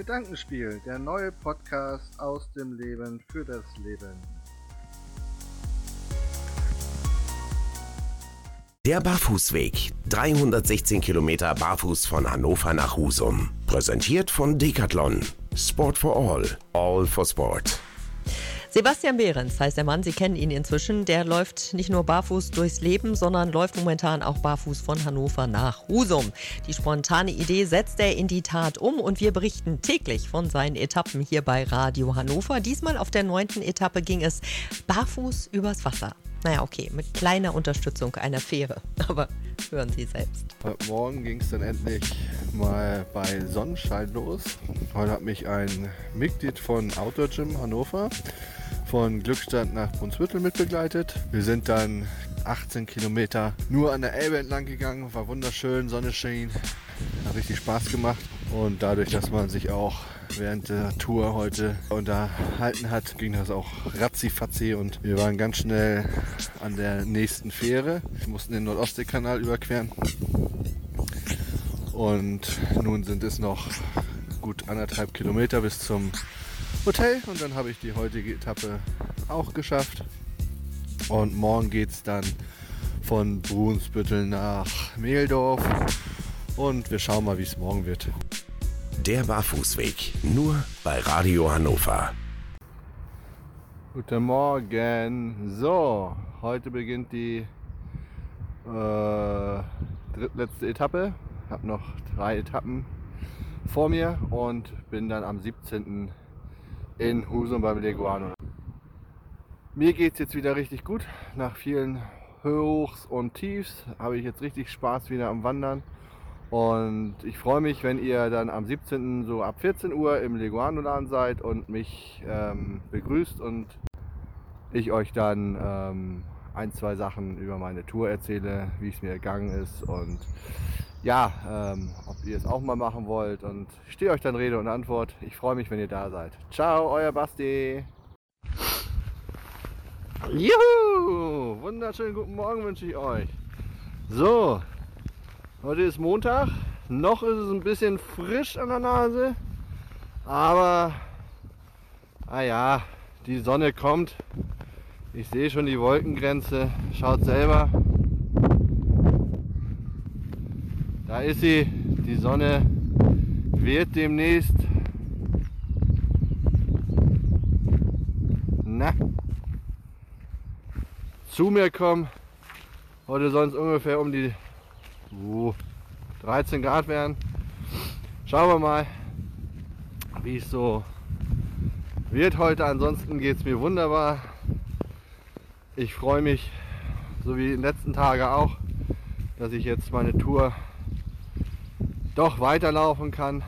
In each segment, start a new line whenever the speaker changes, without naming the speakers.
Gedankenspiel, der neue Podcast aus dem Leben für das Leben.
Der Barfußweg. 316 Kilometer barfuß von Hannover nach Husum. Präsentiert von Decathlon. Sport for All. All for Sport.
Sebastian Behrens heißt der Mann, Sie kennen ihn inzwischen. Der läuft nicht nur barfuß durchs Leben, sondern läuft momentan auch barfuß von Hannover nach Husum. Die spontane Idee setzt er in die Tat um und wir berichten täglich von seinen Etappen hier bei Radio Hannover. Diesmal auf der neunten Etappe ging es barfuß übers Wasser. Naja, okay, mit kleiner Unterstützung einer Fähre. Aber hören Sie selbst.
Heute Morgen ging es dann endlich mal bei Sonnenschein los. Heute hat mich ein Mitglied von Outdoor Gym Hannover von Glückstadt nach Brunsbüttel mitbegleitet. Wir sind dann 18 Kilometer nur an der Elbe entlang gegangen. War wunderschön, Sonne schien. Hat richtig Spaß gemacht. Und dadurch, dass man sich auch während der Tour heute unterhalten hat, ging das auch ratzi-fatzi und wir waren ganz schnell an der nächsten Fähre. Wir mussten den Nordostseekanal überqueren. Und nun sind es noch gut anderthalb Kilometer bis zum Hotel und dann habe ich die heutige Etappe auch geschafft. Und morgen geht es dann von Brunsbüttel nach Mehldorf und wir schauen mal, wie es morgen wird.
Der Barfußweg, nur bei Radio Hannover.
Guten Morgen. So, heute beginnt die äh, drittletzte Etappe. Ich habe noch drei Etappen vor mir und bin dann am 17. in Husum beim Leguano. Mir geht es jetzt wieder richtig gut. Nach vielen Hochs und Tiefs habe ich jetzt richtig Spaß wieder am Wandern. Und ich freue mich, wenn ihr dann am 17. so ab 14 Uhr im Leguano-Laden seid und mich ähm, begrüßt und ich euch dann ähm, ein, zwei Sachen über meine Tour erzähle, wie es mir gegangen ist und ja, ähm, ob ihr es auch mal machen wollt. Und ich stehe euch dann Rede und Antwort. Ich freue mich, wenn ihr da seid. Ciao, euer Basti. Juhu! Wunderschönen guten Morgen wünsche ich euch. So, Heute ist Montag. Noch ist es ein bisschen frisch an der Nase. Aber, ah ja, die Sonne kommt. Ich sehe schon die Wolkengrenze. Schaut selber. Ist sie. Die Sonne wird demnächst. Na, zu mir kommen. Heute soll es ungefähr um die uh, 13 Grad werden. Schauen wir mal, wie es so wird heute. Ansonsten geht es mir wunderbar. Ich freue mich, so wie in den letzten Tagen auch, dass ich jetzt meine Tour doch weiterlaufen kann.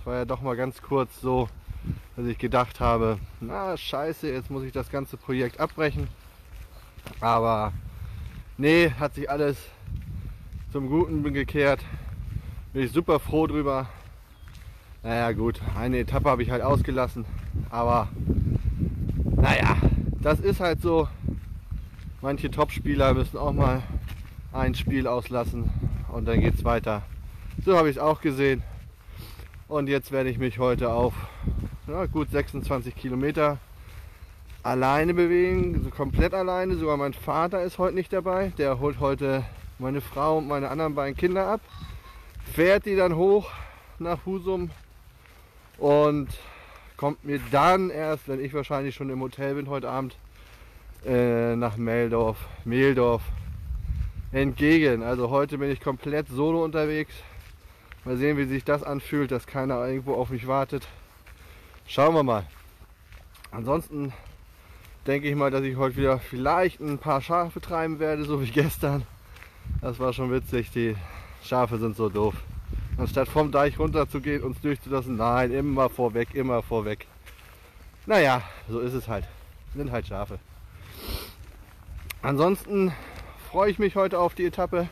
Es war ja doch mal ganz kurz so, dass ich gedacht habe, na scheiße, jetzt muss ich das ganze Projekt abbrechen. Aber nee, hat sich alles zum Guten gekehrt. Bin ich super froh drüber. Naja gut, eine Etappe habe ich halt ausgelassen. Aber naja, das ist halt so. Manche Top-Spieler müssen auch mal ein Spiel auslassen und dann geht es weiter. So habe ich es auch gesehen. Und jetzt werde ich mich heute auf ja, gut 26 Kilometer alleine bewegen, so komplett alleine. Sogar mein Vater ist heute nicht dabei. Der holt heute meine Frau und meine anderen beiden Kinder ab, fährt die dann hoch nach Husum und kommt mir dann erst, wenn ich wahrscheinlich schon im Hotel bin heute Abend, äh, nach Meldorf, Mehldorf entgegen. Also heute bin ich komplett solo unterwegs. Mal sehen, wie sich das anfühlt, dass keiner irgendwo auf mich wartet. Schauen wir mal. Ansonsten denke ich mal, dass ich heute wieder vielleicht ein paar Schafe treiben werde, so wie gestern. Das war schon witzig. Die Schafe sind so doof. Anstatt vom Deich runter zu gehen, uns durchzulassen, nein, immer vorweg, immer vorweg. Naja, so ist es halt. Sind halt Schafe. Ansonsten freue ich mich heute auf die Etappe.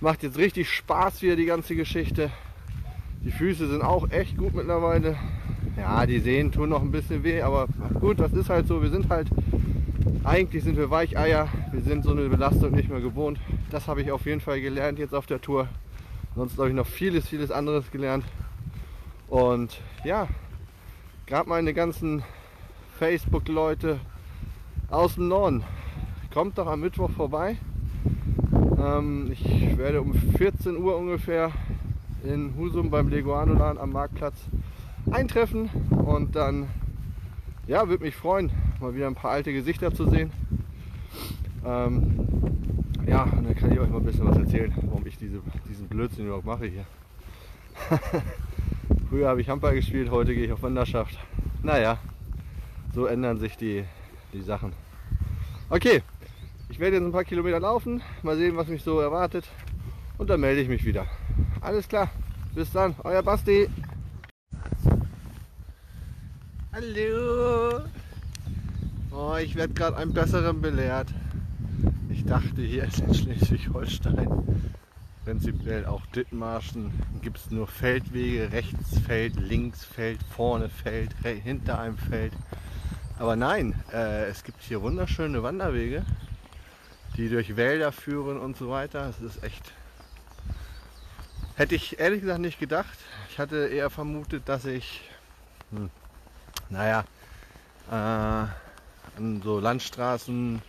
Macht jetzt richtig Spaß wieder die ganze Geschichte. Die Füße sind auch echt gut mittlerweile. Ja, die Sehen tun noch ein bisschen weh, aber gut, das ist halt so. Wir sind halt eigentlich sind wir Weicheier, wir sind so eine Belastung nicht mehr gewohnt. Das habe ich auf jeden Fall gelernt jetzt auf der Tour. Sonst habe ich noch vieles, vieles anderes gelernt. Und ja, gerade meine ganzen Facebook-Leute aus dem Norden, kommt doch am Mittwoch vorbei. Ähm, ich werde um 14 Uhr ungefähr in Husum beim Leguanoladen am Marktplatz eintreffen und dann ja, würde mich freuen, mal wieder ein paar alte Gesichter zu sehen. Ähm, ja, und dann kann ich euch mal ein bisschen was erzählen, warum ich diese, diesen Blödsinn überhaupt mache hier. Früher habe ich Handball gespielt, heute gehe ich auf Wanderschaft. Naja, so ändern sich die, die Sachen. Okay, ich werde jetzt ein paar Kilometer laufen, mal sehen, was mich so erwartet und dann melde ich mich wieder. Alles klar, bis dann, euer Basti. Hallo. Oh, ich werde gerade einem Besseren belehrt. Ich dachte, hier ist in Schleswig-Holstein prinzipiell auch Dithmarschen gibt es nur Feldwege, rechts Feld, links Feld, vorne Feld, hinter einem Feld. Aber nein, äh, es gibt hier wunderschöne Wanderwege, die durch Wälder führen und so weiter. Es ist echt. Hätte ich ehrlich gesagt nicht gedacht. Ich hatte eher vermutet, dass ich, hm, naja, äh, an so Landstraßen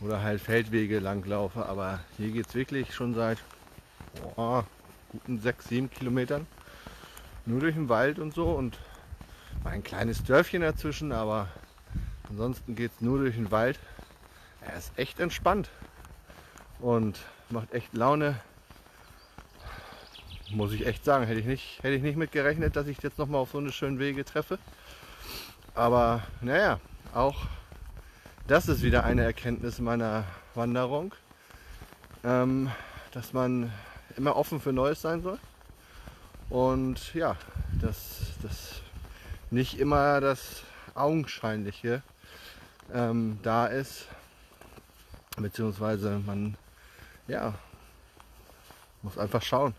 oder halt Feldwege langlaufe. Aber hier geht es wirklich schon seit oh, guten 6, 7 Kilometern nur durch den Wald und so und ein kleines Dörfchen dazwischen, aber ansonsten geht es nur durch den Wald. Er ist echt entspannt und macht echt Laune. Muss ich echt sagen, hätte ich nicht, hätte ich nicht mit gerechnet, dass ich jetzt noch mal auf so eine schönen Wege treffe. Aber naja, auch das ist wieder eine Erkenntnis meiner Wanderung, ähm, dass man immer offen für Neues sein soll. Und ja, dass das nicht immer das Augenscheinliche ähm, da ist, beziehungsweise man ja muss einfach schauen.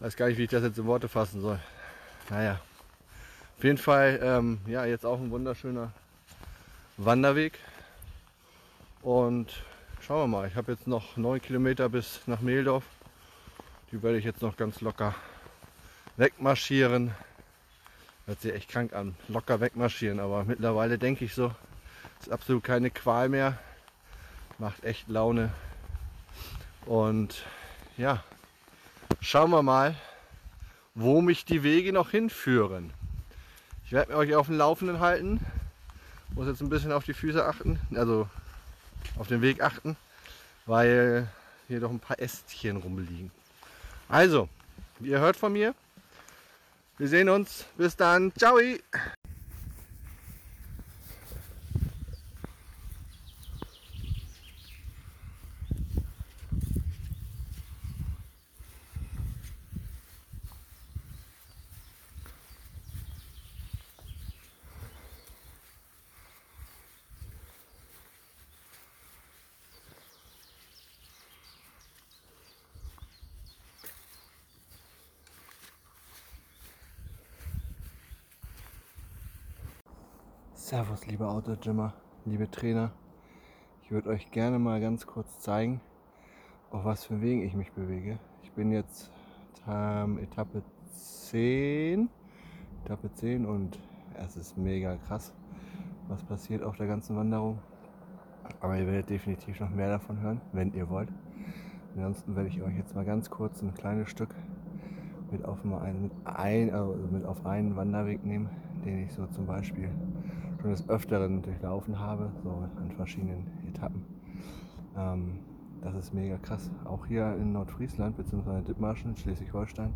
Weiß gar nicht, wie ich das jetzt in Worte fassen soll. Naja, auf jeden Fall ähm, ja jetzt auch ein wunderschöner Wanderweg und schauen wir mal. Ich habe jetzt noch neun Kilometer bis nach Mehldorf. Die werde ich jetzt noch ganz locker wegmarschieren. Hört sich echt krank an. Locker wegmarschieren. Aber mittlerweile denke ich so, ist absolut keine Qual mehr. Macht echt Laune. Und ja, schauen wir mal, wo mich die Wege noch hinführen. Ich werde euch auf dem Laufenden halten. Muss jetzt ein bisschen auf die Füße achten, also auf den Weg achten, weil hier doch ein paar Ästchen rumliegen. Also, ihr hört von mir. Wir sehen uns. Bis dann. Ciao. Servus, liebe Autogymmer, liebe Trainer. Ich würde euch gerne mal ganz kurz zeigen, auf was für Wegen ich mich bewege. Ich bin jetzt ähm, Etappe 10, Etappe 10 und es ist mega krass, was passiert auf der ganzen Wanderung. Aber ihr werdet definitiv noch mehr davon hören, wenn ihr wollt. Ansonsten werde ich euch jetzt mal ganz kurz ein kleines Stück mit auf, einen, ein, also mit auf einen Wanderweg nehmen, den ich so zum Beispiel schon des Öfteren durchlaufen habe, so an verschiedenen Etappen. Ähm, das ist mega krass. Auch hier in Nordfriesland bzw. Dithmarschen, Schleswig-Holstein,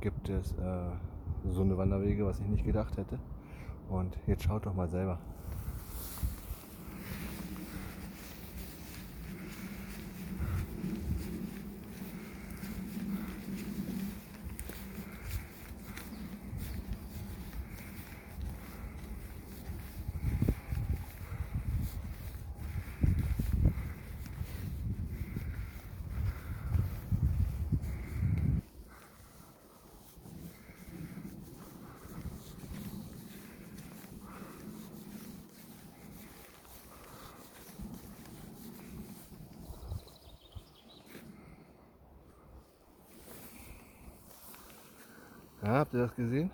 gibt es äh, so eine Wanderwege, was ich nicht gedacht hätte. Und jetzt schaut doch mal selber. Ja, habt ihr das gesehen?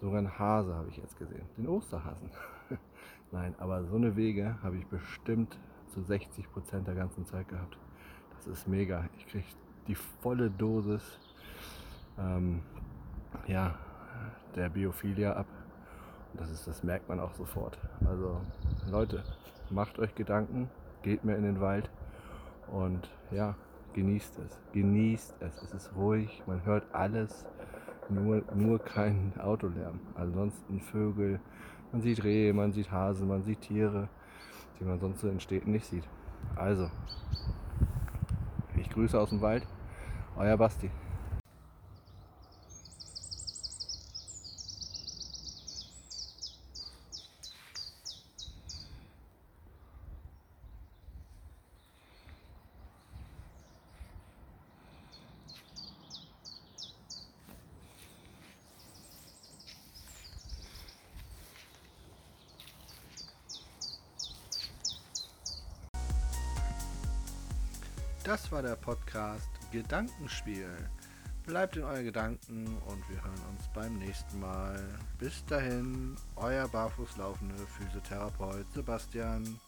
Sogar einen Hase habe ich jetzt gesehen. Den Osterhasen. Nein, aber so eine Wege habe ich bestimmt zu 60 Prozent der ganzen Zeit gehabt. Das ist mega. Ich kriege die volle Dosis ähm, ja, der Biophilia ab. Und das, ist, das merkt man auch sofort. Also Leute, macht euch Gedanken, geht mehr in den Wald und ja, genießt es. Genießt es. Es ist ruhig, man hört alles, nur, nur kein Autolärm. Ansonsten Vögel, man sieht Rehe, man sieht Hasen, man sieht Tiere, die man sonst so in Städten nicht sieht. Also, ich grüße aus dem Wald, euer Basti. Das war der Podcast Gedankenspiel. Bleibt in euren Gedanken und wir hören uns beim nächsten Mal. Bis dahin, euer barfußlaufende Physiotherapeut Sebastian.